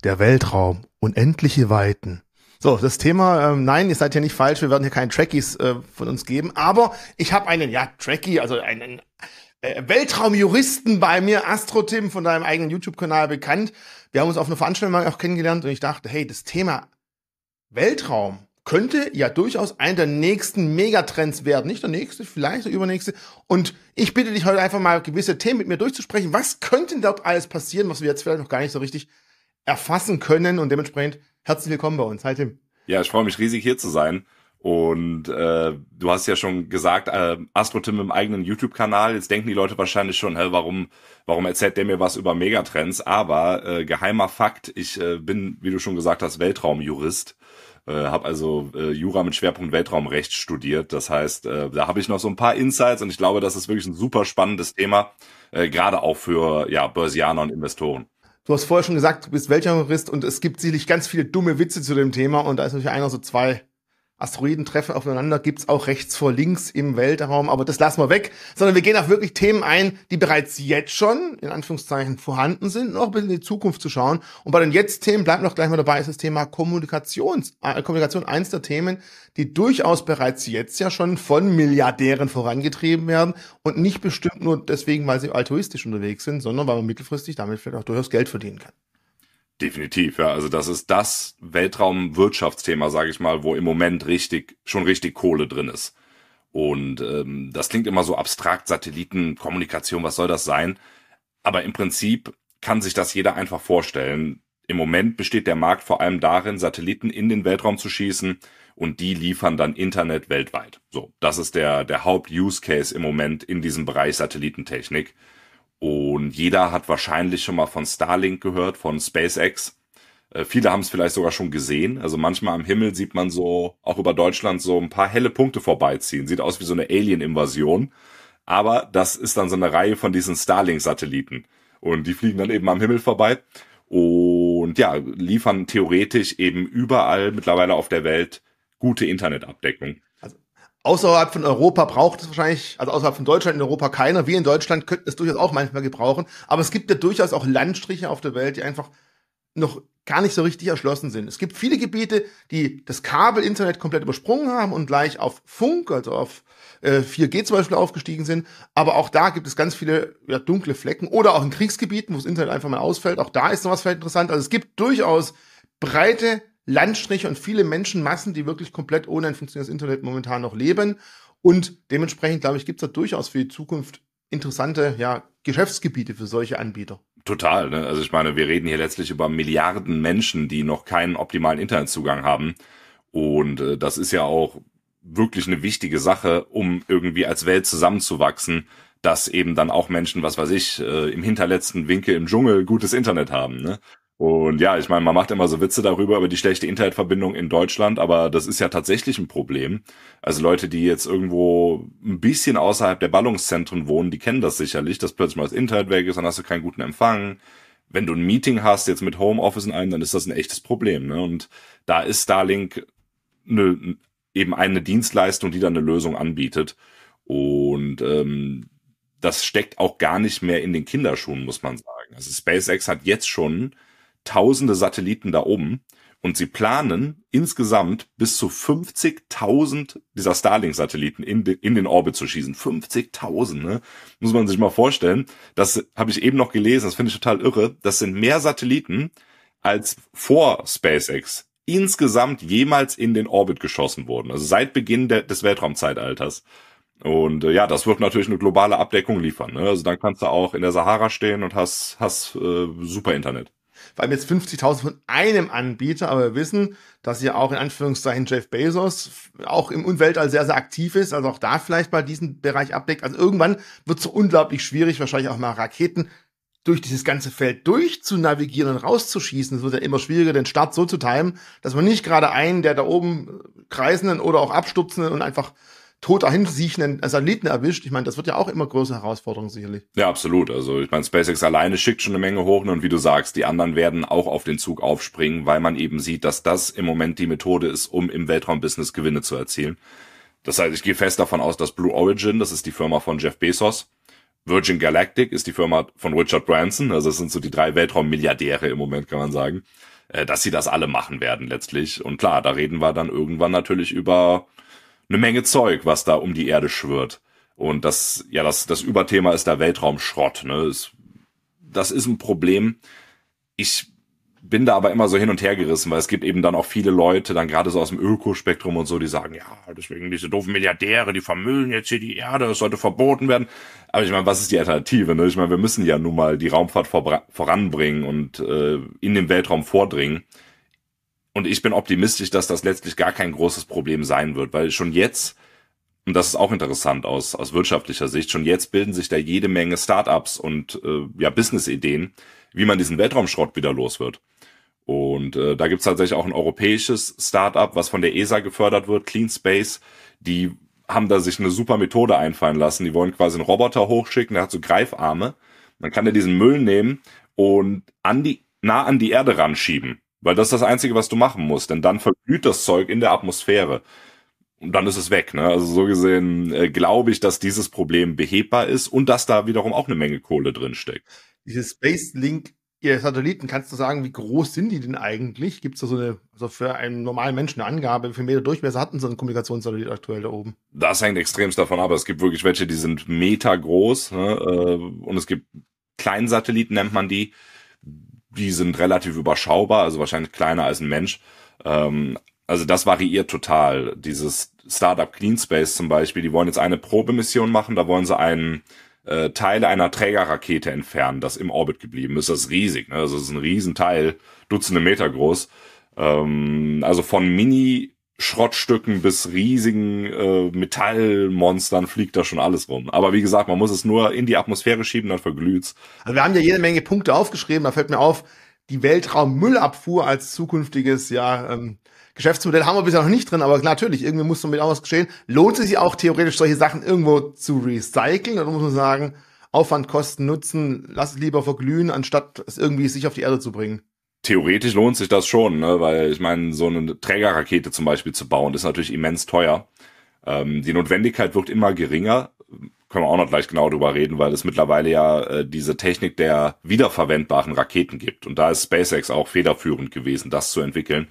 der Weltraum, unendliche Weiten. So, das Thema, ähm, nein, ihr seid ja nicht falsch, wir werden hier keine Trackies äh, von uns geben, aber ich habe einen, ja, Trackie, also einen äh, Weltraumjuristen bei mir, Astro Tim von deinem eigenen YouTube-Kanal bekannt. Wir haben uns auf einer Veranstaltung auch kennengelernt und ich dachte, hey, das Thema Weltraum könnte ja durchaus einer der nächsten Megatrends werden. Nicht der nächste, vielleicht der übernächste. Und ich bitte dich heute einfach mal gewisse Themen mit mir durchzusprechen. Was könnte dort alles passieren, was wir jetzt vielleicht noch gar nicht so richtig erfassen können? Und dementsprechend herzlich willkommen bei uns. Hi Tim. Ja, ich freue mich riesig hier zu sein. Und äh, du hast ja schon gesagt, äh, Astro Tim im eigenen YouTube-Kanal. Jetzt denken die Leute wahrscheinlich schon, hä, warum, warum erzählt der mir was über Megatrends? Aber äh, geheimer Fakt, ich äh, bin, wie du schon gesagt hast, Weltraumjurist. Äh, habe also äh, Jura mit Schwerpunkt Weltraumrecht studiert. Das heißt, äh, da habe ich noch so ein paar Insights und ich glaube, das ist wirklich ein super spannendes Thema, äh, gerade auch für ja, Börsianer und Investoren. Du hast vorher schon gesagt, du bist Weltraumjurist und es gibt sicherlich ganz viele dumme Witze zu dem Thema und da ist natürlich einer so zwei Asteroiden treffen aufeinander, gibt's auch rechts vor links im Weltraum, aber das lassen wir weg, sondern wir gehen auf wirklich Themen ein, die bereits jetzt schon, in Anführungszeichen, vorhanden sind, noch ein bisschen in die Zukunft zu schauen. Und bei den Jetzt-Themen bleibt noch gleich mal dabei, ist das Thema Kommunikations, äh, Kommunikation eins der Themen, die durchaus bereits jetzt ja schon von Milliardären vorangetrieben werden und nicht bestimmt nur deswegen, weil sie altruistisch unterwegs sind, sondern weil man mittelfristig damit vielleicht auch durchaus Geld verdienen kann. Definitiv, ja. Also das ist das Weltraumwirtschaftsthema, sage ich mal, wo im Moment richtig schon richtig Kohle drin ist. Und ähm, das klingt immer so abstrakt, Satelliten, Kommunikation, was soll das sein? Aber im Prinzip kann sich das jeder einfach vorstellen. Im Moment besteht der Markt vor allem darin, Satelliten in den Weltraum zu schießen und die liefern dann Internet weltweit. So, das ist der, der Haupt-Use-Case im Moment in diesem Bereich Satellitentechnik. Und jeder hat wahrscheinlich schon mal von Starlink gehört, von SpaceX. Äh, viele haben es vielleicht sogar schon gesehen. Also manchmal am Himmel sieht man so, auch über Deutschland, so ein paar helle Punkte vorbeiziehen. Sieht aus wie so eine Alien-Invasion. Aber das ist dann so eine Reihe von diesen Starlink-Satelliten. Und die fliegen dann eben am Himmel vorbei. Und ja, liefern theoretisch eben überall mittlerweile auf der Welt gute Internetabdeckung außerhalb von Europa braucht es wahrscheinlich, also außerhalb von Deutschland in Europa keiner. Wir in Deutschland könnten es durchaus auch manchmal gebrauchen. Aber es gibt ja durchaus auch Landstriche auf der Welt, die einfach noch gar nicht so richtig erschlossen sind. Es gibt viele Gebiete, die das Kabel-Internet komplett übersprungen haben und gleich auf Funk, also auf äh, 4G zum Beispiel aufgestiegen sind. Aber auch da gibt es ganz viele ja, dunkle Flecken oder auch in Kriegsgebieten, wo das Internet einfach mal ausfällt. Auch da ist noch was vielleicht interessant. Also es gibt durchaus breite Landstriche und viele Menschenmassen, die wirklich komplett ohne ein funktionierendes Internet momentan noch leben. Und dementsprechend, glaube ich, gibt es da durchaus für die Zukunft interessante ja, Geschäftsgebiete für solche Anbieter. Total. Ne? Also ich meine, wir reden hier letztlich über Milliarden Menschen, die noch keinen optimalen Internetzugang haben. Und äh, das ist ja auch wirklich eine wichtige Sache, um irgendwie als Welt zusammenzuwachsen, dass eben dann auch Menschen, was weiß ich, äh, im hinterletzten Winkel im Dschungel gutes Internet haben. Ne? Und ja, ich meine, man macht immer so Witze darüber, über die schlechte Internetverbindung in Deutschland, aber das ist ja tatsächlich ein Problem. Also Leute, die jetzt irgendwo ein bisschen außerhalb der Ballungszentren wohnen, die kennen das sicherlich, dass plötzlich mal das Internet weg ist, dann hast du keinen guten Empfang. Wenn du ein Meeting hast, jetzt mit Homeoffice in einem, dann ist das ein echtes Problem. Ne? Und da ist Starlink eine, eben eine Dienstleistung, die dann eine Lösung anbietet. Und ähm, das steckt auch gar nicht mehr in den Kinderschuhen, muss man sagen. Also SpaceX hat jetzt schon tausende Satelliten da oben und sie planen insgesamt bis zu 50.000 dieser Starlink-Satelliten in, de, in den Orbit zu schießen. 50.000, ne? Muss man sich mal vorstellen. Das habe ich eben noch gelesen, das finde ich total irre. Das sind mehr Satelliten als vor SpaceX insgesamt jemals in den Orbit geschossen wurden. Also seit Beginn de, des Weltraumzeitalters. Und äh, ja, das wird natürlich eine globale Abdeckung liefern. Ne? Also dann kannst du auch in der Sahara stehen und hast, hast äh, super Internet vor allem jetzt 50.000 von einem Anbieter, aber wir wissen, dass ja auch in Anführungszeichen Jeff Bezos auch im Weltall sehr, sehr aktiv ist, also auch da vielleicht mal diesen Bereich abdeckt. Also irgendwann wird es so unglaublich schwierig, wahrscheinlich auch mal Raketen durch dieses ganze Feld durchzunavigieren und rauszuschießen. Es wird ja immer schwieriger, den Start so zu timen, dass man nicht gerade einen der da oben kreisenden oder auch abstupsenden und einfach tot dahin siechenden Satelliten erwischt. Ich meine, das wird ja auch immer größere Herausforderung sicherlich. Ja, absolut. Also ich meine, SpaceX alleine schickt schon eine Menge hoch und wie du sagst, die anderen werden auch auf den Zug aufspringen, weil man eben sieht, dass das im Moment die Methode ist, um im Weltraumbusiness Gewinne zu erzielen. Das heißt, ich gehe fest davon aus, dass Blue Origin, das ist die Firma von Jeff Bezos, Virgin Galactic ist die Firma von Richard Branson, also das sind so die drei Weltraummilliardäre im Moment, kann man sagen, äh, dass sie das alle machen werden letztlich. Und klar, da reden wir dann irgendwann natürlich über eine Menge Zeug, was da um die Erde schwirrt. Und das, ja, das, das Überthema ist der Weltraumschrott. Ne? Das, das ist ein Problem. Ich bin da aber immer so hin und her gerissen, weil es gibt eben dann auch viele Leute, dann gerade so aus dem Ökospektrum und so, die sagen, ja, deswegen diese doofen Milliardäre, die vermüllen jetzt hier die Erde, das sollte verboten werden. Aber ich meine, was ist die Alternative? Ne? Ich meine, wir müssen ja nun mal die Raumfahrt voranbringen und äh, in den Weltraum vordringen. Und ich bin optimistisch, dass das letztlich gar kein großes Problem sein wird, weil schon jetzt, und das ist auch interessant aus, aus wirtschaftlicher Sicht, schon jetzt bilden sich da jede Menge Startups und äh, ja, Business-Ideen, wie man diesen Weltraumschrott wieder los wird. Und äh, da gibt's tatsächlich auch ein europäisches Startup, was von der ESA gefördert wird, Clean Space. Die haben da sich eine super Methode einfallen lassen. Die wollen quasi einen Roboter hochschicken, der hat so Greifarme. Dann kann er diesen Müll nehmen und an die, nah an die Erde ranschieben. Weil das ist das Einzige, was du machen musst. Denn dann verglüht das Zeug in der Atmosphäre. Und dann ist es weg. Ne? Also so gesehen äh, glaube ich, dass dieses Problem behebbar ist und dass da wiederum auch eine Menge Kohle drin steckt. Dieses Space Link Ihr Satelliten, kannst du sagen, wie groß sind die denn eigentlich? Gibt es da so eine, also für einen normalen Menschen eine Angabe, wie viel Meter Durchmesser hatten so ein Kommunikationssatellit aktuell da oben? Das hängt extremst davon ab. Es gibt wirklich welche, die sind Meter groß ne? Äh, und es gibt Kleinsatelliten, nennt man die. Die sind relativ überschaubar, also wahrscheinlich kleiner als ein Mensch. Ähm, also das variiert total. Dieses Startup Cleanspace zum Beispiel, die wollen jetzt eine Probemission machen, da wollen sie einen äh, Teile einer Trägerrakete entfernen, das im Orbit geblieben ist. Das ist riesig, ne? Also das ist ein Riesenteil, Dutzende Meter groß. Ähm, also von Mini Schrottstücken bis riesigen äh, Metallmonstern fliegt da schon alles rum. Aber wie gesagt, man muss es nur in die Atmosphäre schieben, dann verglüht's. Also wir haben ja jede Menge Punkte aufgeschrieben. Da fällt mir auf, die Weltraummüllabfuhr als zukünftiges ja ähm, Geschäftsmodell haben wir bisher noch nicht drin, aber natürlich, irgendwie muss damit auch was geschehen. Lohnt es sich auch theoretisch, solche Sachen irgendwo zu recyceln? Oder muss man sagen, Aufwand, Kosten, Nutzen, lass es lieber verglühen, anstatt es irgendwie sich auf die Erde zu bringen? Theoretisch lohnt sich das schon, ne? weil ich meine, so eine Trägerrakete zum Beispiel zu bauen, ist natürlich immens teuer. Ähm, die Notwendigkeit wird immer geringer. Können wir auch noch gleich genau drüber reden, weil es mittlerweile ja äh, diese Technik der wiederverwendbaren Raketen gibt. Und da ist SpaceX auch federführend gewesen, das zu entwickeln.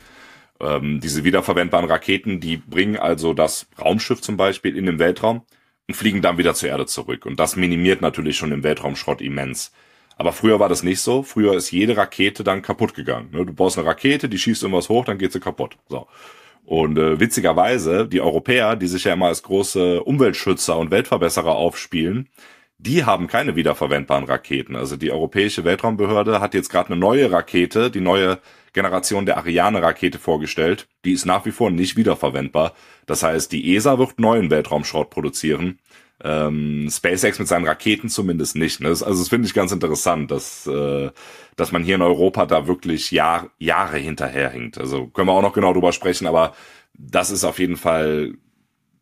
Ähm, diese wiederverwendbaren Raketen, die bringen also das Raumschiff zum Beispiel in den Weltraum und fliegen dann wieder zur Erde zurück. Und das minimiert natürlich schon den Weltraumschrott immens. Aber früher war das nicht so. Früher ist jede Rakete dann kaputt gegangen. Ne? Du baust eine Rakete, die schießt irgendwas hoch, dann geht sie kaputt. So. Und äh, witzigerweise, die Europäer, die sich ja immer als große Umweltschützer und Weltverbesserer aufspielen, die haben keine wiederverwendbaren Raketen. Also die Europäische Weltraumbehörde hat jetzt gerade eine neue Rakete, die neue Generation der Ariane-Rakete vorgestellt. Die ist nach wie vor nicht wiederverwendbar. Das heißt, die ESA wird neuen Weltraumschrott produzieren. Ähm, SpaceX mit seinen Raketen zumindest nicht. Ne? Also das finde ich ganz interessant, dass, äh, dass man hier in Europa da wirklich Jahr, Jahre hinterherhinkt. Also können wir auch noch genau drüber sprechen, aber das ist auf jeden Fall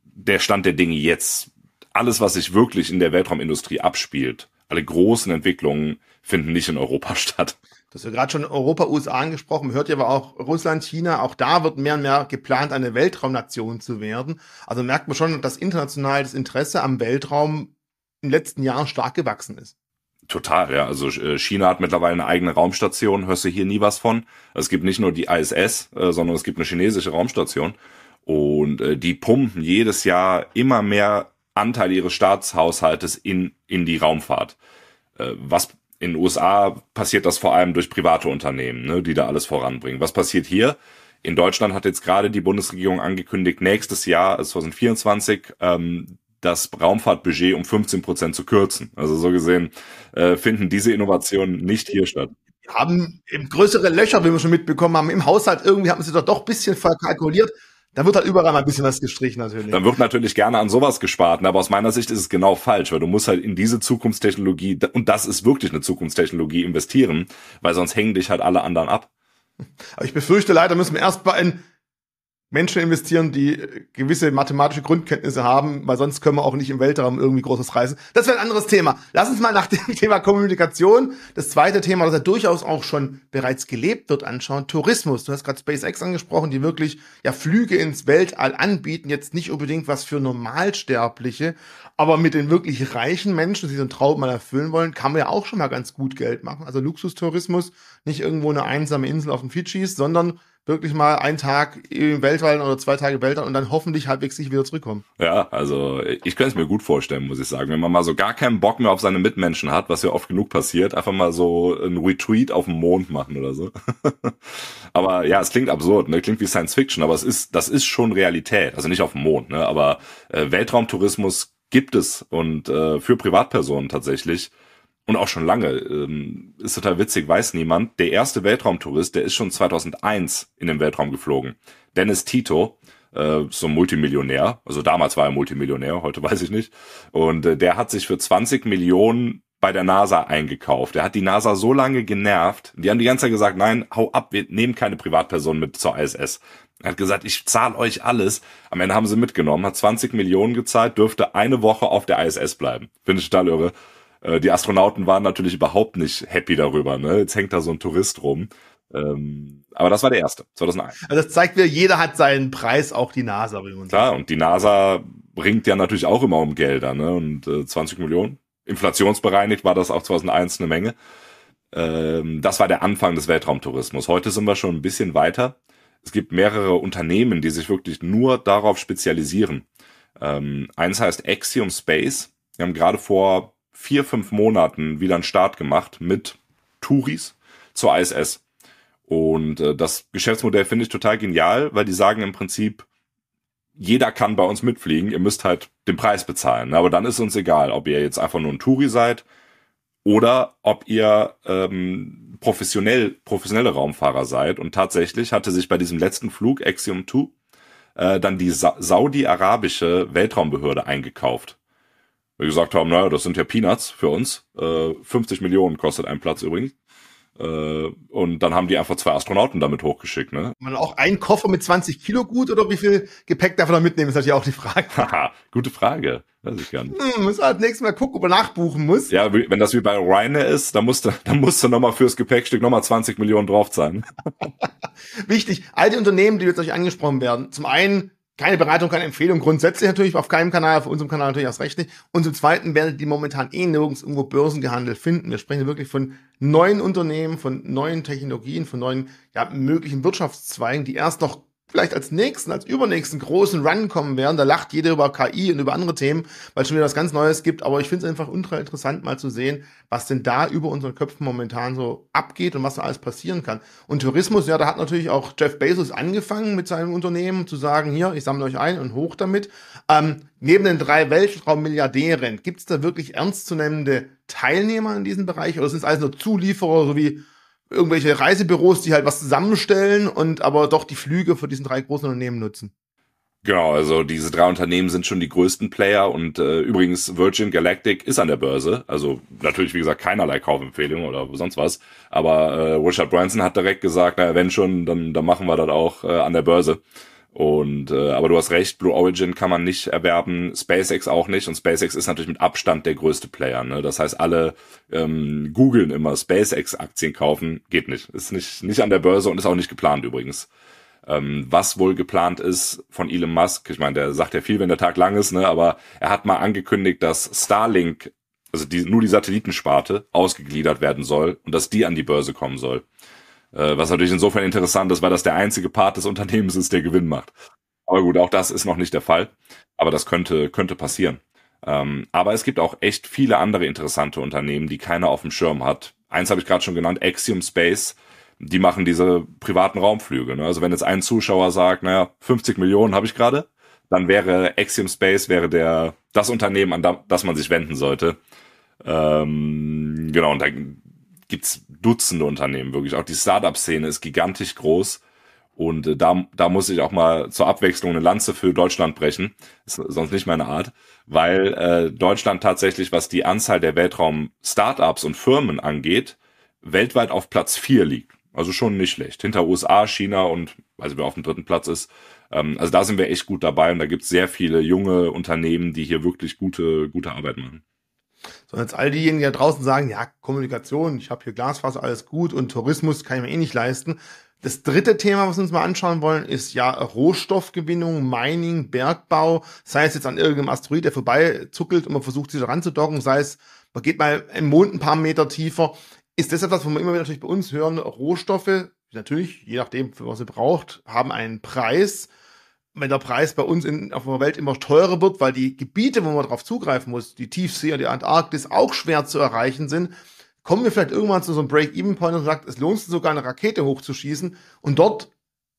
der Stand der Dinge jetzt. Alles, was sich wirklich in der Weltraumindustrie abspielt, alle großen Entwicklungen finden nicht in Europa statt. Das wir gerade schon Europa, USA angesprochen, hört ja aber auch Russland, China, auch da wird mehr und mehr geplant, eine Weltraumnation zu werden. Also merkt man schon, dass international das Interesse am Weltraum in den letzten Jahren stark gewachsen ist. Total, ja. Also äh, China hat mittlerweile eine eigene Raumstation, hörst du hier nie was von. Es gibt nicht nur die ISS, äh, sondern es gibt eine chinesische Raumstation. Und äh, die pumpen jedes Jahr immer mehr Anteil ihres Staatshaushaltes in, in die Raumfahrt. Was in den USA passiert das vor allem durch private Unternehmen, ne, die da alles voranbringen. Was passiert hier? In Deutschland hat jetzt gerade die Bundesregierung angekündigt, nächstes Jahr, 2024, ähm, das Raumfahrtbudget um 15 Prozent zu kürzen. Also so gesehen äh, finden diese Innovationen nicht hier statt. Haben größere Löcher, wie wir schon mitbekommen haben, im Haushalt. Irgendwie haben sie doch doch ein bisschen verkalkuliert. Da wird halt überall mal ein bisschen was gestrichen natürlich. Dann wird natürlich gerne an sowas gespart, ne? aber aus meiner Sicht ist es genau falsch, weil du musst halt in diese Zukunftstechnologie, und das ist wirklich eine Zukunftstechnologie, investieren, weil sonst hängen dich halt alle anderen ab. Aber ich befürchte leider müssen wir erst mal in Menschen investieren, die gewisse mathematische Grundkenntnisse haben, weil sonst können wir auch nicht im Weltraum irgendwie Großes reisen. Das wäre ein anderes Thema. Lass uns mal nach dem Thema Kommunikation, das zweite Thema, das ja durchaus auch schon bereits gelebt wird, anschauen. Tourismus. Du hast gerade SpaceX angesprochen, die wirklich ja Flüge ins Weltall anbieten. Jetzt nicht unbedingt was für Normalsterbliche, aber mit den wirklich reichen Menschen, die so einen Traum mal erfüllen wollen, kann man ja auch schon mal ganz gut Geld machen. Also Luxustourismus, nicht irgendwo eine einsame Insel auf den Fidschis, sondern wirklich mal einen Tag im Weltall oder zwei Tage Weltall und dann hoffentlich halbwegs sich wieder zurückkommen. Ja, also ich könnte es mir gut vorstellen, muss ich sagen. Wenn man mal so gar keinen Bock mehr auf seine Mitmenschen hat, was ja oft genug passiert, einfach mal so ein Retweet auf dem Mond machen oder so. aber ja, es klingt absurd, ne? Klingt wie Science Fiction, aber es ist, das ist schon Realität. Also nicht auf dem Mond, ne? Aber äh, Weltraumtourismus gibt es und äh, für Privatpersonen tatsächlich und auch schon lange. Ähm, ist total witzig, weiß niemand. Der erste Weltraumtourist, der ist schon 2001 in den Weltraum geflogen. Dennis Tito, äh, so ein Multimillionär. Also damals war er Multimillionär, heute weiß ich nicht. Und äh, der hat sich für 20 Millionen bei der NASA eingekauft. Er hat die NASA so lange genervt. Die haben die ganze Zeit gesagt, nein, hau ab, wir nehmen keine Privatperson mit zur ISS. Er hat gesagt, ich zahle euch alles. Am Ende haben sie mitgenommen, hat 20 Millionen gezahlt, dürfte eine Woche auf der ISS bleiben. Finde ich total irre. Äh, die Astronauten waren natürlich überhaupt nicht happy darüber. Ne? Jetzt hängt da so ein Tourist rum. Ähm, aber das war der erste, 2001. Also das zeigt mir, jeder hat seinen Preis, auch die NASA. Klar, und die NASA bringt ja natürlich auch immer um Gelder. Ne? Und äh, 20 Millionen, inflationsbereinigt war das auch 2001 eine Menge. Ähm, das war der Anfang des Weltraumtourismus. Heute sind wir schon ein bisschen weiter. Es gibt mehrere Unternehmen, die sich wirklich nur darauf spezialisieren. Ähm, eins heißt Axiom Space. Wir haben gerade vor vier, fünf Monaten wieder einen Start gemacht mit Touris zur ISS. Und äh, das Geschäftsmodell finde ich total genial, weil die sagen im Prinzip, jeder kann bei uns mitfliegen, ihr müsst halt den Preis bezahlen. Aber dann ist uns egal, ob ihr jetzt einfach nur ein Touri seid oder ob ihr ähm, professionell, professionelle Raumfahrer seid. Und tatsächlich hatte sich bei diesem letzten Flug, Axiom 2, äh, dann die Sa saudi-arabische Weltraumbehörde eingekauft wir gesagt haben, naja, das sind ja Peanuts für uns. Äh, 50 Millionen kostet ein Platz übrigens. Äh, und dann haben die einfach zwei Astronauten damit hochgeschickt. Ne? Man auch ein Koffer mit 20 Kilo gut oder wie viel Gepäck darf man da mitnehmen, ist natürlich auch die Frage. Haha, gute Frage. Weiß ich gar nicht. Hm, muss halt nächstes Mal gucken, ob man nachbuchen muss. Ja, wenn das wie bei Ryanair ist, dann musst du, dann musst du nochmal fürs Gepäckstück nochmal 20 Millionen drauf zahlen. Wichtig, all die Unternehmen, die jetzt euch angesprochen werden, zum einen keine Beratung, keine Empfehlung. Grundsätzlich natürlich auf keinem Kanal, auf unserem Kanal natürlich erst recht nicht. Und zum Zweiten werdet ihr momentan eh nirgends irgendwo börsengehandelt finden. Wir sprechen wirklich von neuen Unternehmen, von neuen Technologien, von neuen ja, möglichen Wirtschaftszweigen, die erst noch vielleicht als nächsten, als übernächsten großen Run kommen werden. Da lacht jeder über KI und über andere Themen, weil es schon wieder was ganz Neues gibt. Aber ich finde es einfach ultra interessant, mal zu sehen, was denn da über unseren Köpfen momentan so abgeht und was da alles passieren kann. Und Tourismus, ja, da hat natürlich auch Jeff Bezos angefangen mit seinem Unternehmen zu sagen, hier, ich sammle euch ein und hoch damit. Ähm, neben den drei Weltraummilliardären, gibt es da wirklich ernstzunehmende Teilnehmer in diesem Bereich oder sind es alles nur Zulieferer, so wie irgendwelche Reisebüros, die halt was zusammenstellen und aber doch die Flüge für diesen drei großen Unternehmen nutzen. Genau, also diese drei Unternehmen sind schon die größten Player und äh, übrigens Virgin Galactic ist an der Börse. Also natürlich, wie gesagt, keinerlei Kaufempfehlung oder sonst was. Aber äh, Richard Branson hat direkt gesagt, naja, wenn schon, dann, dann machen wir das auch äh, an der Börse. Und äh, aber du hast recht, Blue Origin kann man nicht erwerben, SpaceX auch nicht. Und SpaceX ist natürlich mit Abstand der größte Player. Ne? Das heißt, alle ähm, googeln immer SpaceX-Aktien kaufen, geht nicht. Ist nicht, nicht an der Börse und ist auch nicht geplant übrigens. Ähm, was wohl geplant ist von Elon Musk, ich meine, der sagt ja viel, wenn der Tag lang ist, ne? aber er hat mal angekündigt, dass Starlink, also die, nur die Satellitensparte, ausgegliedert werden soll und dass die an die Börse kommen soll. Äh, was natürlich insofern interessant ist, weil das der einzige Part des Unternehmens ist, der Gewinn macht. Aber gut, auch das ist noch nicht der Fall. Aber das könnte, könnte passieren. Ähm, aber es gibt auch echt viele andere interessante Unternehmen, die keiner auf dem Schirm hat. Eins habe ich gerade schon genannt, Axiom Space. Die machen diese privaten Raumflüge. Ne? Also wenn jetzt ein Zuschauer sagt, naja, 50 Millionen habe ich gerade, dann wäre Axiom Space wäre der das Unternehmen, an das man sich wenden sollte. Ähm, genau, und da gibt's Dutzende Unternehmen wirklich. Auch die Startup-Szene ist gigantisch groß. Und äh, da, da muss ich auch mal zur Abwechslung eine Lanze für Deutschland brechen. Ist sonst nicht meine Art. Weil äh, Deutschland tatsächlich, was die Anzahl der Weltraum-Startups und Firmen angeht, weltweit auf Platz vier liegt. Also schon nicht schlecht. Hinter USA, China und, also wer auf dem dritten Platz ist. Ähm, also da sind wir echt gut dabei und da gibt es sehr viele junge Unternehmen, die hier wirklich gute, gute Arbeit machen. So, jetzt all diejenigen, die da draußen sagen, ja, Kommunikation, ich habe hier Glasfaser, alles gut und Tourismus kann ich mir eh nicht leisten. Das dritte Thema, was wir uns mal anschauen wollen, ist ja Rohstoffgewinnung, Mining, Bergbau, sei es jetzt an irgendeinem Asteroid, der vorbeizuckelt und man versucht, sich da ranzudocken, sei es, man geht mal im Mond ein paar Meter tiefer. Ist das etwas, wo wir immer wieder natürlich bei uns hören, Rohstoffe, natürlich, je nachdem, was sie braucht, haben einen Preis. Wenn der Preis bei uns in, auf der Welt immer teurer wird, weil die Gebiete, wo man darauf zugreifen muss, die Tiefsee und die Antarktis auch schwer zu erreichen sind, kommen wir vielleicht irgendwann zu so einem Break-Even-Point und sagt, es lohnt sich sogar eine Rakete hochzuschießen und dort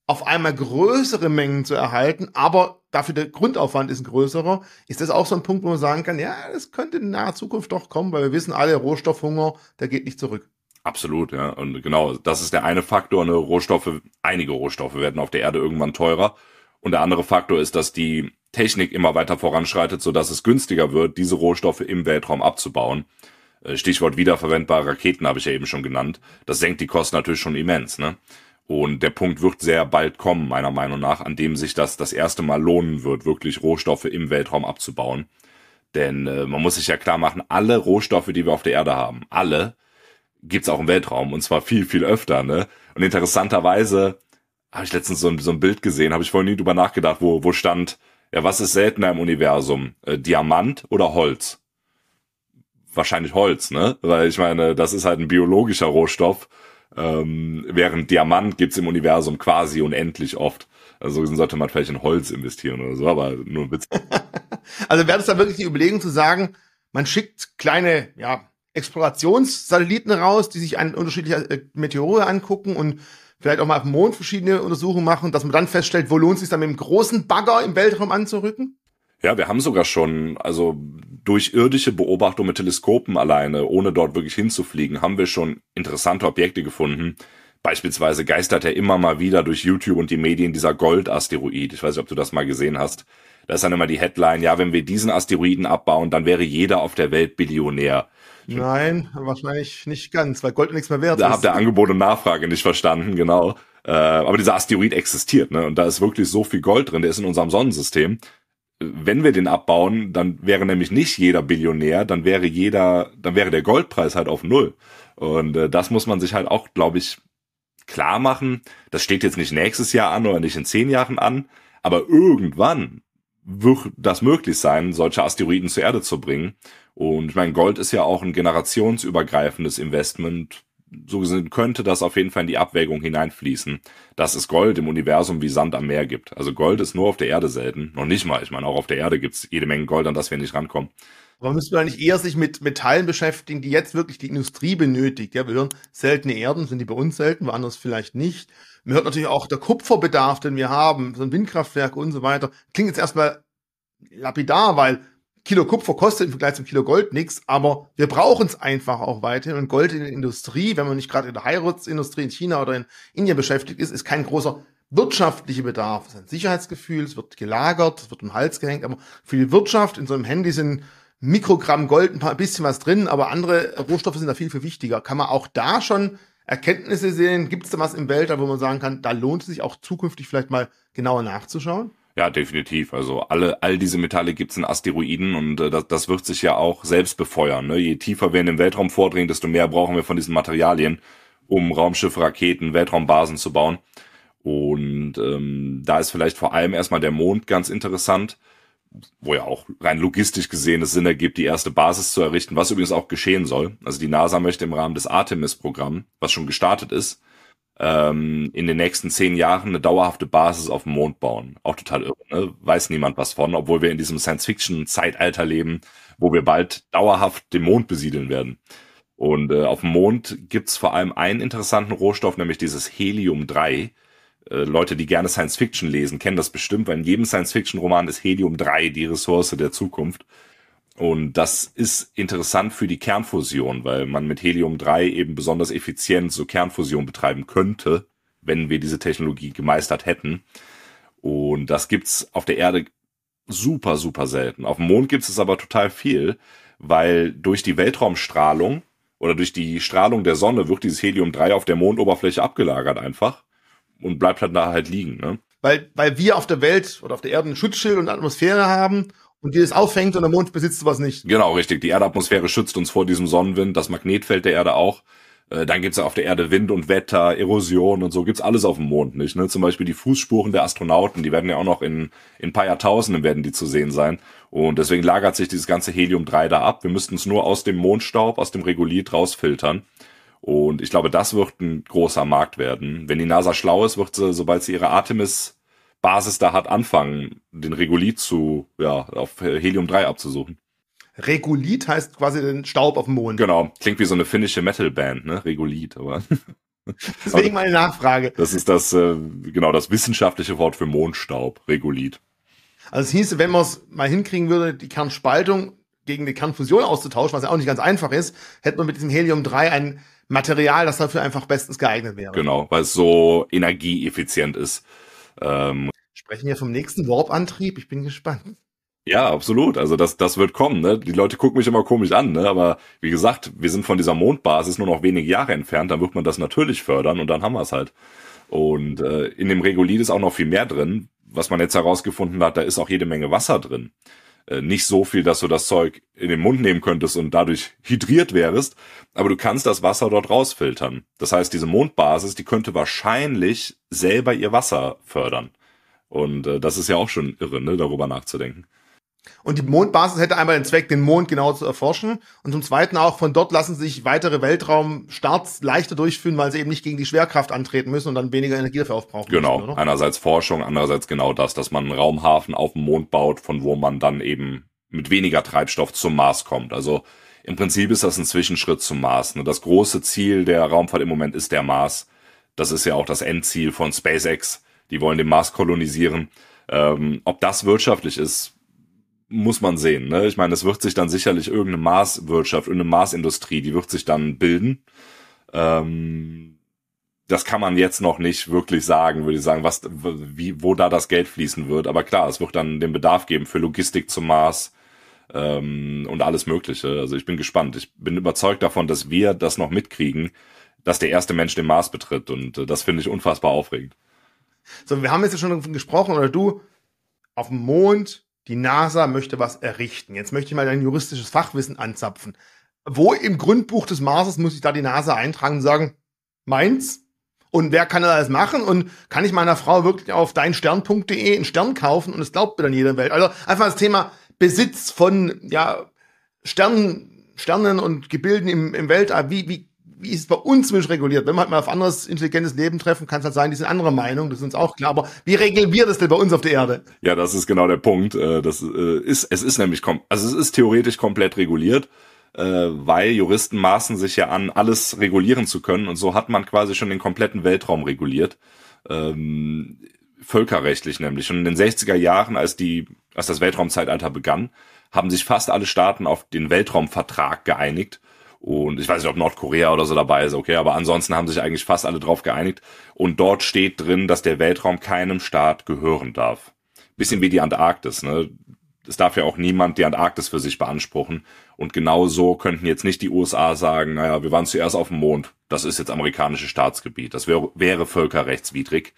auf einmal größere Mengen zu erhalten, aber dafür der Grundaufwand ist größerer. Ist das auch so ein Punkt, wo man sagen kann, ja, das könnte in naher Zukunft doch kommen, weil wir wissen alle, Rohstoffhunger, der geht nicht zurück. Absolut, ja. Und genau, das ist der eine Faktor. Eine Rohstoffe, einige Rohstoffe werden auf der Erde irgendwann teurer. Und der andere Faktor ist, dass die Technik immer weiter voranschreitet, sodass es günstiger wird, diese Rohstoffe im Weltraum abzubauen. Äh, Stichwort wiederverwendbare Raketen habe ich ja eben schon genannt. Das senkt die Kosten natürlich schon immens, ne? Und der Punkt wird sehr bald kommen, meiner Meinung nach, an dem sich das das erste Mal lohnen wird, wirklich Rohstoffe im Weltraum abzubauen. Denn äh, man muss sich ja klar machen, alle Rohstoffe, die wir auf der Erde haben, alle gibt's auch im Weltraum und zwar viel, viel öfter. Ne? Und interessanterweise habe ich letztens so ein, so ein Bild gesehen, habe ich vorhin nie drüber nachgedacht, wo, wo stand, ja, was ist seltener im Universum? Äh, Diamant oder Holz? Wahrscheinlich Holz, ne? Weil ich meine, das ist halt ein biologischer Rohstoff ähm, während Diamant gibt's im Universum quasi unendlich oft. Also sollte man vielleicht in Holz investieren oder so, aber nur ein Witz. also wäre das da wirklich die Überlegung zu sagen, man schickt kleine, ja, Explorationssatelliten raus, die sich an unterschiedliche äh, Meteore angucken und vielleicht auch mal auf dem Mond verschiedene Untersuchungen machen, dass man dann feststellt, wo lohnt es sich dann mit einem großen Bagger im Weltraum anzurücken? Ja, wir haben sogar schon, also durch irdische Beobachtung mit Teleskopen alleine, ohne dort wirklich hinzufliegen, haben wir schon interessante Objekte gefunden. Beispielsweise geistert er immer mal wieder durch YouTube und die Medien dieser Goldasteroid. Ich weiß nicht, ob du das mal gesehen hast. Da ist dann immer die Headline, ja, wenn wir diesen Asteroiden abbauen, dann wäre jeder auf der Welt Billionär. Nein, wahrscheinlich nicht ganz, weil Gold nichts mehr wert da ist. Da habt ihr Angebot und Nachfrage nicht verstanden, genau. Äh, aber dieser Asteroid existiert, ne? Und da ist wirklich so viel Gold drin, der ist in unserem Sonnensystem wenn wir den abbauen, dann wäre nämlich nicht jeder Billionär, dann wäre jeder, dann wäre der Goldpreis halt auf null. Und äh, das muss man sich halt auch, glaube ich, klar machen. Das steht jetzt nicht nächstes Jahr an oder nicht in zehn Jahren an, aber irgendwann wird das möglich sein, solche Asteroiden zur Erde zu bringen. Und ich meine, Gold ist ja auch ein generationsübergreifendes Investment, so gesehen könnte das auf jeden Fall in die Abwägung hineinfließen, dass es Gold im Universum wie Sand am Meer gibt. Also Gold ist nur auf der Erde selten. Noch nicht mal. Ich meine, auch auf der Erde gibt es jede Menge Gold, an das wir nicht rankommen. Aber müssen wir eigentlich eher sich mit Metallen beschäftigen, die jetzt wirklich die Industrie benötigt? Ja, wir hören seltene Erden, sind die bei uns selten, woanders vielleicht nicht. Man hört natürlich auch der Kupferbedarf, den wir haben, so ein Windkraftwerk und so weiter. Klingt jetzt erstmal lapidar, weil Kilo Kupfer kostet im Vergleich zum Kilo Gold nichts, aber wir brauchen es einfach auch weiterhin. Und Gold in der Industrie, wenn man nicht gerade in der Heiratsindustrie in China oder in Indien beschäftigt ist, ist kein großer wirtschaftlicher Bedarf. Es ist ein Sicherheitsgefühl, es wird gelagert, es wird im Hals gehängt, aber für die Wirtschaft in so einem Handy sind Mikrogramm Gold ein paar bisschen was drin, aber andere Rohstoffe sind da viel, viel wichtiger. Kann man auch da schon Erkenntnisse sehen? Gibt es da was im Weltall, wo man sagen kann, da lohnt es sich auch zukünftig vielleicht mal genauer nachzuschauen? Ja, definitiv. Also alle, all diese Metalle gibt's in Asteroiden und äh, das, das wird sich ja auch selbst befeuern. Ne? Je tiefer wir in den Weltraum vordringen, desto mehr brauchen wir von diesen Materialien, um Raumschiffe, Raketen, Weltraumbasen zu bauen. Und ähm, da ist vielleicht vor allem erstmal der Mond ganz interessant, wo ja auch rein logistisch gesehen es Sinn ergibt, die erste Basis zu errichten, was übrigens auch geschehen soll. Also die NASA möchte im Rahmen des Artemis-Programms, was schon gestartet ist, ähm, in den nächsten zehn Jahren eine dauerhafte Basis auf dem Mond bauen. Auch total irre, ne? weiß niemand was von, obwohl wir in diesem Science-Fiction-Zeitalter leben, wo wir bald dauerhaft den Mond besiedeln werden. Und äh, auf dem Mond gibt's vor allem einen interessanten Rohstoff, nämlich dieses Helium-3. Äh, Leute, die gerne Science-Fiction lesen, kennen das bestimmt, weil in jedem Science-Fiction-Roman ist Helium-3 die Ressource der Zukunft. Und das ist interessant für die Kernfusion, weil man mit Helium-3 eben besonders effizient so Kernfusion betreiben könnte, wenn wir diese Technologie gemeistert hätten. Und das gibt's auf der Erde super, super selten. Auf dem Mond gibt's es aber total viel, weil durch die Weltraumstrahlung oder durch die Strahlung der Sonne wird dieses Helium-3 auf der Mondoberfläche abgelagert einfach und bleibt halt da halt liegen. Ne? Weil, weil wir auf der Welt oder auf der Erde ein Schutzschild und Atmosphäre haben und die das auffängt und der Mond besitzt sowas nicht. Genau, richtig. Die Erdatmosphäre schützt uns vor diesem Sonnenwind, das Magnetfeld der Erde auch. Äh, dann gibt's ja auf der Erde Wind und Wetter, Erosion und so gibt's alles auf dem Mond nicht. Ne? Zum Beispiel die Fußspuren der Astronauten, die werden ja auch noch in, in ein paar Jahrtausenden werden die zu sehen sein. Und deswegen lagert sich dieses ganze Helium-3 da ab. Wir müssten es nur aus dem Mondstaub, aus dem Regolith rausfiltern. Und ich glaube, das wird ein großer Markt werden. Wenn die NASA schlau ist, wird sie, sobald sie ihre Artemis-Basis da hat, anfangen, den Regolith zu, ja, auf Helium-3 abzusuchen. Regolith heißt quasi den Staub auf dem Mond. Genau. Klingt wie so eine finnische Metal-Band, ne? Regolith, aber. Deswegen meine Nachfrage. Das ist das, äh, genau, das wissenschaftliche Wort für Mondstaub, Regolith. Also es hieße, wenn man es mal hinkriegen würde, die Kernspaltung gegen die Kernfusion auszutauschen, was ja auch nicht ganz einfach ist, hätte man mit diesem Helium-3 ein Material, das dafür einfach bestens geeignet wäre. Genau, weil es so energieeffizient ist. Ähm, Sprechen wir vom nächsten Warp-Antrieb? Ich bin gespannt. Ja, absolut. Also das, das wird kommen. Ne? Die Leute gucken mich immer komisch an, ne? aber wie gesagt, wir sind von dieser Mondbasis nur noch wenige Jahre entfernt. Dann wird man das natürlich fördern und dann haben wir es halt. Und äh, in dem Regolith ist auch noch viel mehr drin. Was man jetzt herausgefunden hat, da ist auch jede Menge Wasser drin. Äh, nicht so viel, dass du das Zeug in den Mund nehmen könntest und dadurch hydriert wärst, aber du kannst das Wasser dort rausfiltern. Das heißt, diese Mondbasis, die könnte wahrscheinlich selber ihr Wasser fördern. Und äh, das ist ja auch schon irre, ne, darüber nachzudenken. Und die Mondbasis hätte einmal den Zweck, den Mond genau zu erforschen. Und zum Zweiten auch, von dort lassen sich weitere Weltraumstarts leichter durchführen, weil sie eben nicht gegen die Schwerkraft antreten müssen und dann weniger Energie dafür aufbrauchen. Genau. Müssen, Einerseits Forschung, andererseits genau das, dass man einen Raumhafen auf dem Mond baut, von wo man dann eben mit weniger Treibstoff zum Mars kommt. Also im Prinzip ist das ein Zwischenschritt zum Mars. Das große Ziel der Raumfahrt im Moment ist der Mars. Das ist ja auch das Endziel von SpaceX. Die wollen den Mars kolonisieren. Ähm, ob das wirtschaftlich ist, muss man sehen. Ne? Ich meine, es wird sich dann sicherlich irgendeine Maßwirtschaft, irgendeine Maßindustrie, die wird sich dann bilden. Ähm, das kann man jetzt noch nicht wirklich sagen, würde ich sagen, was, wie, wo da das Geld fließen wird. Aber klar, es wird dann den Bedarf geben für Logistik zum Mars ähm, und alles Mögliche. Also ich bin gespannt. Ich bin überzeugt davon, dass wir das noch mitkriegen, dass der erste Mensch den Mars betritt. Und äh, das finde ich unfassbar aufregend. So, wir haben jetzt schon gesprochen, oder du, auf dem Mond, die NASA möchte was errichten. Jetzt möchte ich mal dein juristisches Fachwissen anzapfen. Wo im Grundbuch des Marses muss ich da die NASA eintragen und sagen, meins? Und wer kann das machen? Und kann ich meiner Frau wirklich auf deinstern.de einen Stern kaufen und es glaubt mir dann jeder Welt? Also einfach das Thema Besitz von ja, Sternen, Sternen und Gebilden im, im Weltall. Wie, wie wie ist es bei uns Mensch reguliert? Wenn wir halt mal auf anderes intelligentes Leben treffen, kann es halt sein, die sind anderer Meinung, das ist uns auch klar. Aber wie regeln wir das denn bei uns auf der Erde? Ja, das ist genau der Punkt. Äh, das äh, ist, es ist nämlich, also es ist theoretisch komplett reguliert, äh, weil Juristen maßen sich ja an, alles regulieren zu können und so hat man quasi schon den kompletten Weltraum reguliert. Ähm, völkerrechtlich nämlich. Schon in den 60er Jahren, als die, als das Weltraumzeitalter begann, haben sich fast alle Staaten auf den Weltraumvertrag geeinigt und ich weiß nicht, ob Nordkorea oder so dabei ist, okay, aber ansonsten haben sich eigentlich fast alle drauf geeinigt. Und dort steht drin, dass der Weltraum keinem Staat gehören darf. Bisschen wie die Antarktis, ne? Es darf ja auch niemand die Antarktis für sich beanspruchen. Und genau so könnten jetzt nicht die USA sagen, naja, wir waren zuerst auf dem Mond, das ist jetzt amerikanisches Staatsgebiet. Das wäre, wäre völkerrechtswidrig.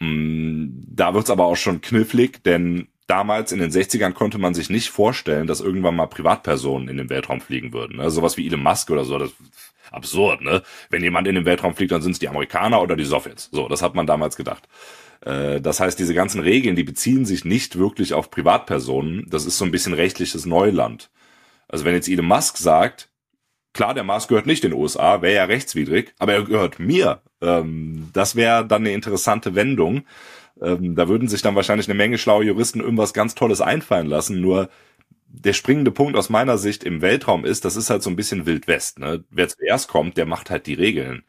Mm, da wird's aber auch schon knifflig, denn damals in den 60ern konnte man sich nicht vorstellen, dass irgendwann mal Privatpersonen in den Weltraum fliegen würden. Also sowas wie Elon Musk oder so, das absurd, ne? Wenn jemand in den Weltraum fliegt, dann sind es die Amerikaner oder die Sowjets. So, das hat man damals gedacht. Äh, das heißt, diese ganzen Regeln, die beziehen sich nicht wirklich auf Privatpersonen. Das ist so ein bisschen rechtliches Neuland. Also wenn jetzt Elon Musk sagt, klar, der Mars gehört nicht den USA, wäre ja rechtswidrig, aber er gehört mir. Ähm, das wäre dann eine interessante Wendung. Ähm, da würden sich dann wahrscheinlich eine Menge schlaue Juristen irgendwas ganz Tolles einfallen lassen. Nur der springende Punkt aus meiner Sicht im Weltraum ist, das ist halt so ein bisschen Wild West. Ne? Wer zuerst kommt, der macht halt die Regeln.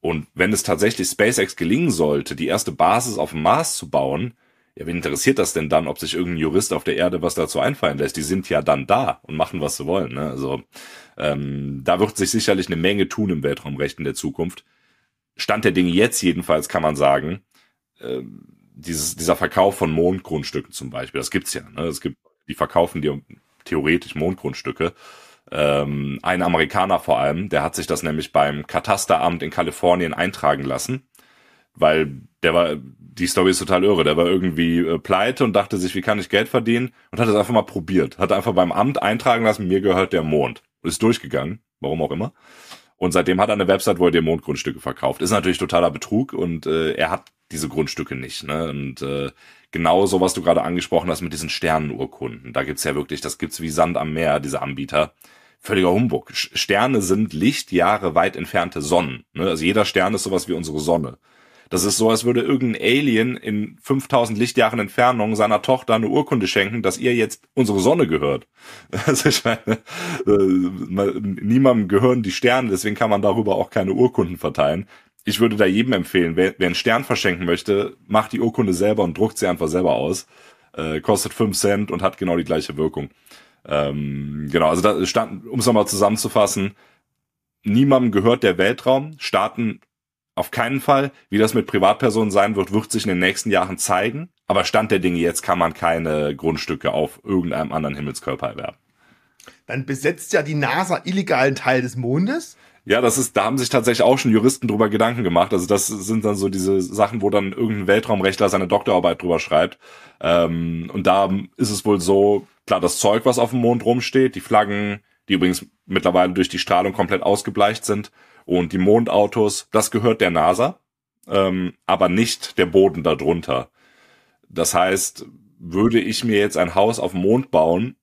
Und wenn es tatsächlich SpaceX gelingen sollte, die erste Basis auf dem Mars zu bauen, ja, wen interessiert das denn dann, ob sich irgendein Jurist auf der Erde was dazu einfallen lässt? Die sind ja dann da und machen, was sie wollen. Ne? Also ähm, da wird sich sicherlich eine Menge tun im Weltraumrecht in der Zukunft. Stand der Dinge jetzt jedenfalls kann man sagen, ähm, dieses, dieser Verkauf von Mondgrundstücken zum Beispiel, das gibt's ja. Ne? Es gibt, die verkaufen dir theoretisch Mondgrundstücke. Ähm, ein Amerikaner vor allem, der hat sich das nämlich beim Katasteramt in Kalifornien eintragen lassen, weil der war, die Story ist total irre, der war irgendwie äh, pleite und dachte sich, wie kann ich Geld verdienen und hat es einfach mal probiert, hat einfach beim Amt eintragen lassen, mir gehört der Mond und ist durchgegangen, warum auch immer. Und seitdem hat er eine Website, wo er dir Mondgrundstücke verkauft. Ist natürlich totaler Betrug und äh, er hat diese Grundstücke nicht. Ne? Und äh, genau so, was du gerade angesprochen hast mit diesen Sternenurkunden. Da gibt's ja wirklich, das gibt's wie Sand am Meer, diese Anbieter. Völliger Humbug. Sterne sind Lichtjahre weit entfernte Sonnen. Ne? Also jeder Stern ist sowas wie unsere Sonne. Das ist so, als würde irgendein Alien in 5000 Lichtjahren Entfernung seiner Tochter eine Urkunde schenken, dass ihr jetzt unsere Sonne gehört. Also ich meine, äh, niemandem gehören die Sterne, deswegen kann man darüber auch keine Urkunden verteilen ich würde da jedem empfehlen, wer, wer einen Stern verschenken möchte, macht die Urkunde selber und druckt sie einfach selber aus. Äh, kostet fünf Cent und hat genau die gleiche Wirkung. Ähm, genau, also da stand, um es nochmal zusammenzufassen, niemandem gehört der Weltraum, Staaten auf keinen Fall. Wie das mit Privatpersonen sein wird, wird sich in den nächsten Jahren zeigen. Aber Stand der Dinge jetzt kann man keine Grundstücke auf irgendeinem anderen Himmelskörper erwerben. Dann besetzt ja die NASA illegalen Teil des Mondes. Ja, das ist, da haben sich tatsächlich auch schon Juristen drüber Gedanken gemacht. Also das sind dann so diese Sachen, wo dann irgendein Weltraumrechtler seine Doktorarbeit drüber schreibt. Ähm, und da ist es wohl so, klar, das Zeug, was auf dem Mond rumsteht, die Flaggen, die übrigens mittlerweile durch die Strahlung komplett ausgebleicht sind, und die Mondautos, das gehört der NASA, ähm, aber nicht der Boden darunter. Das heißt, würde ich mir jetzt ein Haus auf dem Mond bauen,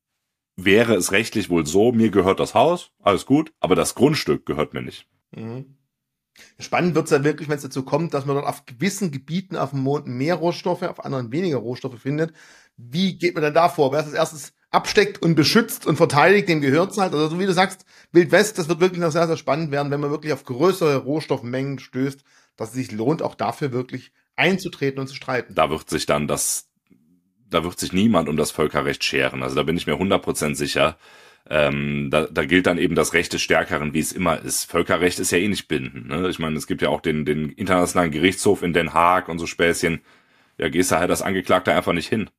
wäre es rechtlich wohl so, mir gehört das Haus, alles gut, aber das Grundstück gehört mir nicht. Mhm. Spannend wird's ja wirklich, wenn es dazu kommt, dass man dort auf gewissen Gebieten auf dem Mond mehr Rohstoffe, auf anderen weniger Rohstoffe findet. Wie geht man denn da vor? Wer ist als erstes absteckt und beschützt und verteidigt, dem gehört's halt. Also so wie du sagst, Wild West, das wird wirklich noch sehr, sehr spannend werden, wenn man wirklich auf größere Rohstoffmengen stößt, dass es sich lohnt, auch dafür wirklich einzutreten und zu streiten. Da wird sich dann das da wird sich niemand um das Völkerrecht scheren. Also da bin ich mir 100% sicher. Ähm, da, da gilt dann eben das Recht des Stärkeren, wie es immer ist. Völkerrecht ist ja eh nicht bindend. Ne? Ich meine, es gibt ja auch den, den Internationalen Gerichtshof in Den Haag und so Späßchen. Ja, gehst du halt als Angeklagter einfach nicht hin.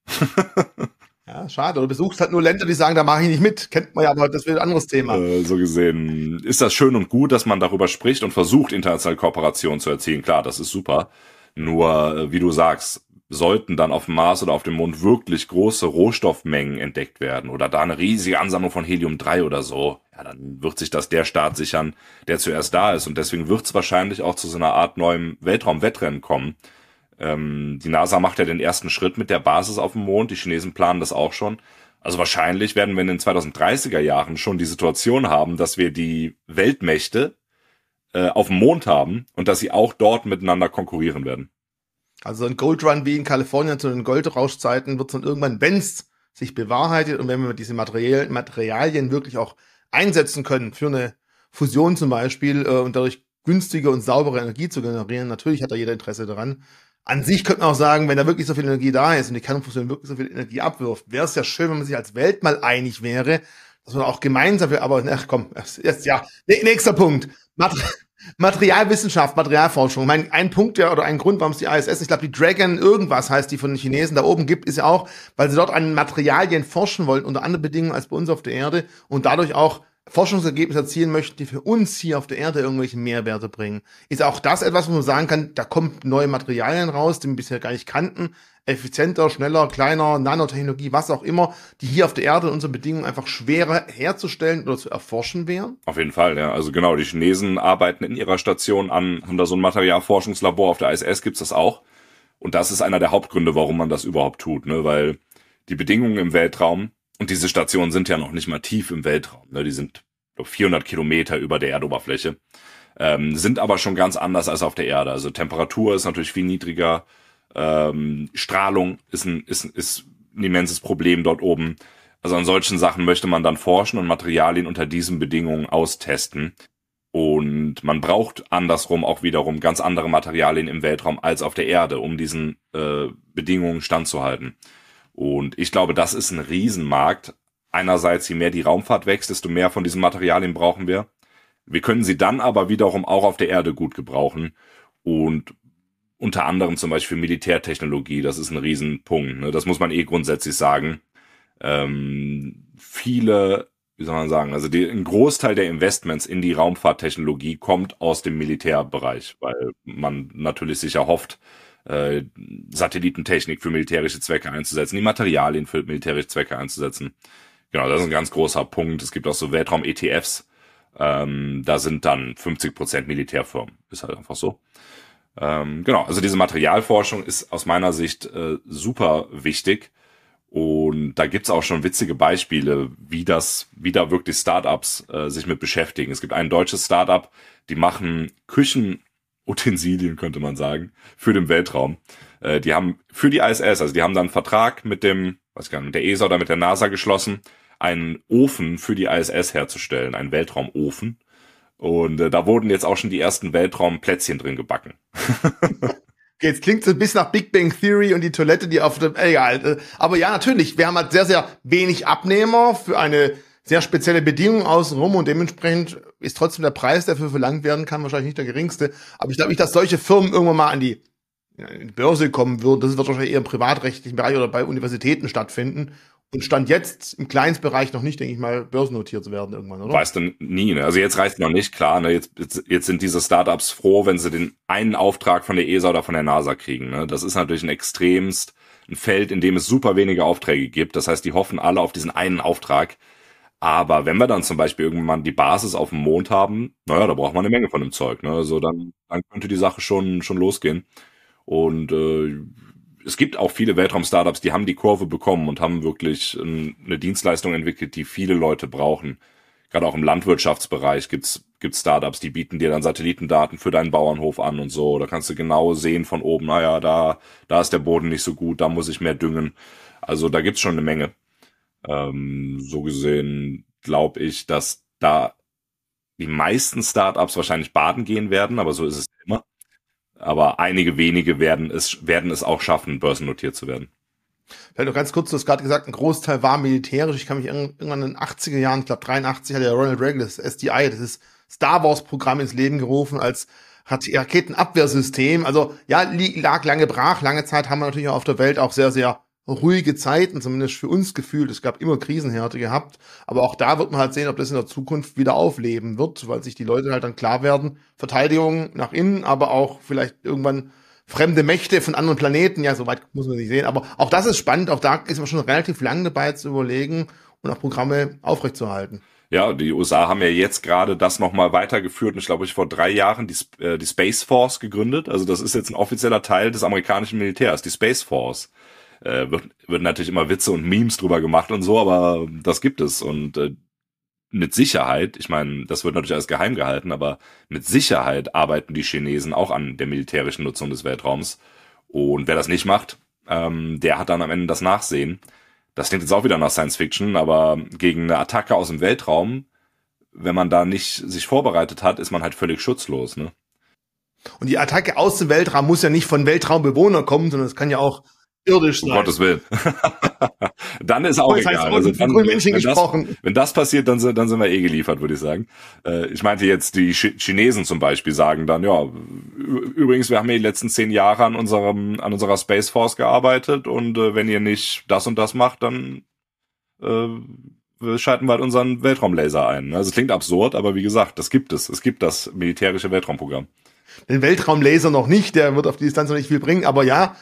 ja, schade. Du besuchst halt nur Länder, die sagen, da mache ich nicht mit. Kennt man ja, aber das wird ein anderes Thema. Äh, so gesehen ist das schön und gut, dass man darüber spricht und versucht, internationale Kooperationen zu erzielen. Klar, das ist super. Nur, äh, wie du sagst, sollten dann auf dem Mars oder auf dem Mond wirklich große Rohstoffmengen entdeckt werden oder da eine riesige Ansammlung von Helium-3 oder so, ja, dann wird sich das der Staat sichern, der zuerst da ist. Und deswegen wird es wahrscheinlich auch zu so einer Art neuem Weltraumwettrennen kommen. Ähm, die NASA macht ja den ersten Schritt mit der Basis auf dem Mond, die Chinesen planen das auch schon. Also wahrscheinlich werden wir in den 2030er Jahren schon die Situation haben, dass wir die Weltmächte äh, auf dem Mond haben und dass sie auch dort miteinander konkurrieren werden. Also ein Goldrun wie in Kalifornien zu den Goldrauschzeiten wird es dann irgendwann, wenn es sich bewahrheitet und wenn wir diese Material Materialien wirklich auch einsetzen können für eine Fusion zum Beispiel äh, und dadurch günstige und saubere Energie zu generieren, natürlich hat da jeder Interesse daran. An sich könnte man auch sagen, wenn da wirklich so viel Energie da ist und die Kernfusion wirklich so viel Energie abwirft, wäre es ja schön, wenn man sich als Welt mal einig wäre, dass man auch gemeinsam für, aber ach komm, jetzt ja, nächster Punkt. Materialwissenschaft, Materialforschung. Mein, ein Punkt ja, oder ein Grund, warum es die ISS, ich glaube, die Dragon irgendwas heißt, die von den Chinesen da oben gibt, ist ja auch, weil sie dort an Materialien forschen wollen, unter anderen Bedingungen als bei uns auf der Erde und dadurch auch Forschungsergebnisse erzielen möchten, die für uns hier auf der Erde irgendwelche Mehrwerte bringen. Ist auch das etwas, wo man sagen kann, da kommen neue Materialien raus, die wir bisher gar nicht kannten, effizienter, schneller, kleiner, Nanotechnologie, was auch immer, die hier auf der Erde in unseren Bedingungen einfach schwerer herzustellen oder zu erforschen wären? Auf jeden Fall, ja. Also genau, die Chinesen arbeiten in ihrer Station an, haben da so ein Materialforschungslabor, auf der ISS gibt's das auch. Und das ist einer der Hauptgründe, warum man das überhaupt tut, ne? weil die Bedingungen im Weltraum, und diese Stationen sind ja noch nicht mal tief im Weltraum, ne? die sind glaub, 400 Kilometer über der Erdoberfläche, ähm, sind aber schon ganz anders als auf der Erde. Also Temperatur ist natürlich viel niedriger, ähm, Strahlung ist ein, ist, ist ein immenses Problem dort oben. Also an solchen Sachen möchte man dann forschen und Materialien unter diesen Bedingungen austesten. Und man braucht andersrum auch wiederum ganz andere Materialien im Weltraum als auf der Erde, um diesen äh, Bedingungen standzuhalten. Und ich glaube, das ist ein Riesenmarkt. Einerseits, je mehr die Raumfahrt wächst, desto mehr von diesen Materialien brauchen wir. Wir können sie dann aber wiederum auch auf der Erde gut gebrauchen. Und unter anderem zum Beispiel Militärtechnologie, das ist ein Riesenpunkt. Ne? Das muss man eh grundsätzlich sagen. Ähm, viele wie soll man sagen, also die, ein Großteil der Investments in die Raumfahrttechnologie kommt aus dem Militärbereich, weil man natürlich sich erhofft, äh, Satellitentechnik für militärische Zwecke einzusetzen, die Materialien für militärische Zwecke einzusetzen. Genau, das ist ein ganz großer Punkt. Es gibt auch so Weltraum-ETFs. Ähm, da sind dann 50 Prozent Militärfirmen. Ist halt einfach so. Ähm, genau, also diese Materialforschung ist aus meiner Sicht äh, super wichtig und da gibt's auch schon witzige Beispiele, wie das, wie da wirklich Startups äh, sich mit beschäftigen. Es gibt ein deutsches Startup, die machen Küchenutensilien, könnte man sagen, für den Weltraum. Äh, die haben für die ISS, also die haben dann einen Vertrag mit dem, was nicht, mit der ESA oder mit der NASA geschlossen, einen Ofen für die ISS herzustellen, einen Weltraumofen. Und äh, da wurden jetzt auch schon die ersten Weltraumplätzchen drin gebacken. Jetzt klingt so ein bisschen nach Big Bang Theory und die Toilette, die auf dem, egal. Äh, aber ja, natürlich, wir haben halt sehr, sehr wenig Abnehmer für eine sehr spezielle Bedingung außenrum und dementsprechend ist trotzdem der Preis, der dafür verlangt werden kann, wahrscheinlich nicht der geringste. Aber ich glaube nicht, dass solche Firmen irgendwann mal an die, in die Börse kommen würden. Das wird wahrscheinlich eher im privatrechtlichen Bereich oder bei Universitäten stattfinden und stand jetzt im Kleinstbereich noch nicht, denke ich mal, börsennotiert zu werden irgendwann, oder? Weißt du nie, ne? Also jetzt reicht noch nicht, klar, ne? Jetzt, jetzt, jetzt sind diese Startups froh, wenn sie den einen Auftrag von der ESA oder von der NASA kriegen, ne? Das ist natürlich ein extremst ein Feld, in dem es super wenige Aufträge gibt. Das heißt, die hoffen alle auf diesen einen Auftrag. Aber wenn wir dann zum Beispiel irgendwann die Basis auf dem Mond haben, naja, da braucht man eine Menge von dem Zeug. Ne? Also dann, dann könnte die Sache schon, schon losgehen. Und äh, es gibt auch viele Weltraum-Startups, die haben die Kurve bekommen und haben wirklich eine Dienstleistung entwickelt, die viele Leute brauchen. Gerade auch im Landwirtschaftsbereich gibt's gibt's Startups, die bieten dir dann Satellitendaten für deinen Bauernhof an und so. Da kannst du genau sehen von oben, naja, da, da ist der Boden nicht so gut, da muss ich mehr düngen. Also da gibt's schon eine Menge. Ähm, so gesehen glaube ich, dass da die meisten Startups wahrscheinlich baden gehen werden, aber so ist es immer aber einige wenige werden es, werden es auch schaffen, börsennotiert zu werden. Vielleicht noch ganz kurz, du hast gerade gesagt, ein Großteil war militärisch. Ich kann mich irgendwann in den 80er Jahren, ich glaube 83, hat der Ronald Reagan das SDI, das ist Star Wars Programm ins Leben gerufen als Raketenabwehrsystem. Also ja, lag lange brach. Lange Zeit haben wir natürlich auf der Welt auch sehr, sehr ruhige Zeiten, zumindest für uns gefühlt. Es gab immer Krisenhärte gehabt. Aber auch da wird man halt sehen, ob das in der Zukunft wieder aufleben wird, weil sich die Leute halt dann klar werden, Verteidigung nach innen, aber auch vielleicht irgendwann fremde Mächte von anderen Planeten. Ja, soweit muss man sich sehen. Aber auch das ist spannend. Auch da ist man schon relativ lange dabei zu überlegen und auch Programme aufrechtzuerhalten. Ja, die USA haben ja jetzt gerade das nochmal weitergeführt und ich glaube, ich vor drei Jahren die, äh, die Space Force gegründet. Also das ist jetzt ein offizieller Teil des amerikanischen Militärs, die Space Force äh, wird, wird natürlich immer Witze und Memes drüber gemacht und so, aber das gibt es und äh, mit Sicherheit, ich meine, das wird natürlich alles geheim gehalten, aber mit Sicherheit arbeiten die Chinesen auch an der militärischen Nutzung des Weltraums. Und wer das nicht macht, ähm, der hat dann am Ende das Nachsehen. Das klingt jetzt auch wieder nach Science Fiction, aber gegen eine Attacke aus dem Weltraum, wenn man da nicht sich vorbereitet hat, ist man halt völlig schutzlos, ne? Und die Attacke aus dem Weltraum muss ja nicht von Weltraumbewohnern kommen, sondern es kann ja auch irdisch sein. Um Gottes Willen. dann ist auch egal. Also dann, wenn, das, wenn das passiert, dann sind, dann sind wir eh geliefert, würde ich sagen. Äh, ich meinte jetzt, die Chinesen zum Beispiel sagen dann, ja, übrigens, wir haben ja die letzten zehn Jahre an unserem, an unserer Space Force gearbeitet und äh, wenn ihr nicht das und das macht, dann äh, schalten wir halt unseren Weltraumlaser ein. Also es klingt absurd, aber wie gesagt, das gibt es. Es gibt das militärische Weltraumprogramm. Den Weltraumlaser noch nicht, der wird auf die Distanz noch nicht viel bringen, aber ja,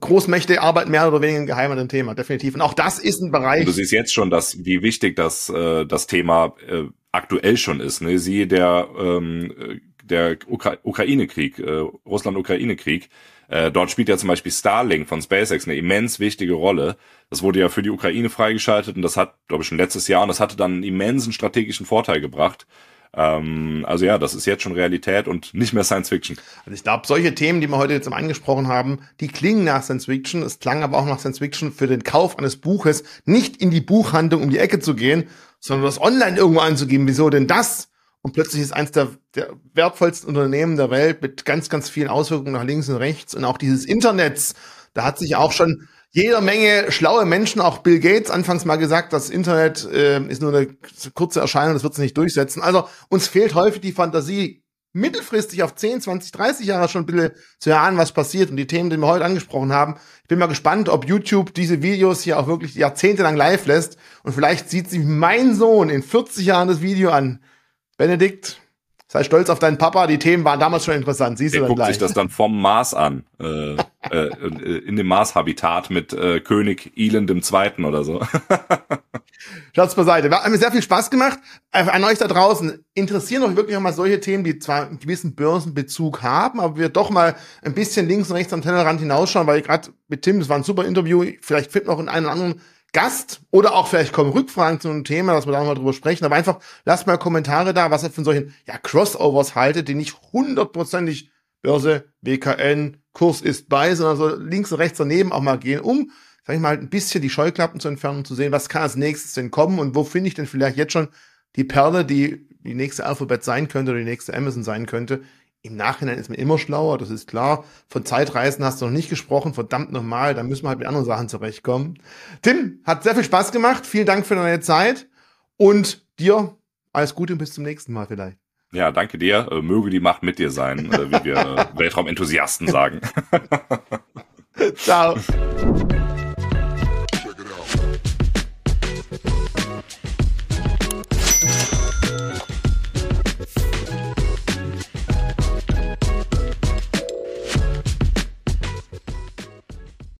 Großmächte arbeiten mehr oder weniger geheim an dem Thema, definitiv. Und auch das ist ein Bereich. Und du siehst jetzt schon, dass wie wichtig das äh, das Thema äh, aktuell schon ist. Ne? Siehe der ähm, der Ukra Ukraine-Krieg, äh, Russland-Ukraine-Krieg. Äh, dort spielt ja zum Beispiel Starlink von SpaceX eine immens wichtige Rolle. Das wurde ja für die Ukraine freigeschaltet und das hat, glaube ich, schon letztes Jahr und das hatte dann einen immensen strategischen Vorteil gebracht. Ähm, also ja, das ist jetzt schon Realität und nicht mehr Science Fiction. Also ich glaube, solche Themen, die wir heute jetzt angesprochen haben, die klingen nach Science Fiction. Es klang aber auch nach Science Fiction für den Kauf eines Buches, nicht in die Buchhandlung um die Ecke zu gehen, sondern das online irgendwo anzugeben. Wieso denn das? Und plötzlich ist eins der, der wertvollsten Unternehmen der Welt mit ganz, ganz vielen Auswirkungen nach links und rechts und auch dieses Internets. Da hat sich auch schon jeder Menge schlaue Menschen, auch Bill Gates anfangs mal gesagt, das Internet äh, ist nur eine kurze Erscheinung, das wird sich nicht durchsetzen. Also uns fehlt häufig die Fantasie, mittelfristig auf 10, 20, 30 Jahre schon ein bisschen zu erahnen, was passiert und die Themen, die wir heute angesprochen haben. Ich bin mal gespannt, ob YouTube diese Videos hier auch wirklich jahrzehntelang live lässt und vielleicht sieht sich mein Sohn in 40 Jahren das Video an. Benedikt, sei stolz auf deinen Papa, die Themen waren damals schon interessant, siehst Der du dann guckt gleich. sich das dann vom Mars an. Äh, äh, in dem Mars-Habitat mit äh, König Elend Zweiten oder so. Schaut's beiseite. Hat mir sehr viel Spaß gemacht. Äh, An euch da draußen interessieren euch wirklich auch mal solche Themen, die zwar einen gewissen Börsenbezug haben, aber wir doch mal ein bisschen links und rechts am Tellerrand hinausschauen, weil gerade mit Tim, das war ein super Interview, vielleicht findet noch in oder anderen Gast oder auch vielleicht kommen Rückfragen zu einem Thema, dass wir da mal drüber sprechen. Aber einfach lasst mal Kommentare da, was ihr von solchen ja, Crossovers haltet, die nicht hundertprozentig Börse, WKN, Kurs ist bei, sondern so links und rechts daneben auch mal gehen, um, sag ich mal, ein bisschen die Scheuklappen zu entfernen und zu sehen, was kann als nächstes denn kommen und wo finde ich denn vielleicht jetzt schon die Perle, die die nächste Alphabet sein könnte oder die nächste Amazon sein könnte. Im Nachhinein ist man immer schlauer, das ist klar. Von Zeitreisen hast du noch nicht gesprochen, verdammt nochmal, da müssen wir halt mit anderen Sachen zurechtkommen. Tim, hat sehr viel Spaß gemacht, vielen Dank für deine Zeit und dir alles Gute und bis zum nächsten Mal vielleicht. Ja, danke dir. Äh, möge die Macht mit dir sein, äh, wie wir äh, Weltraumenthusiasten sagen. Ciao.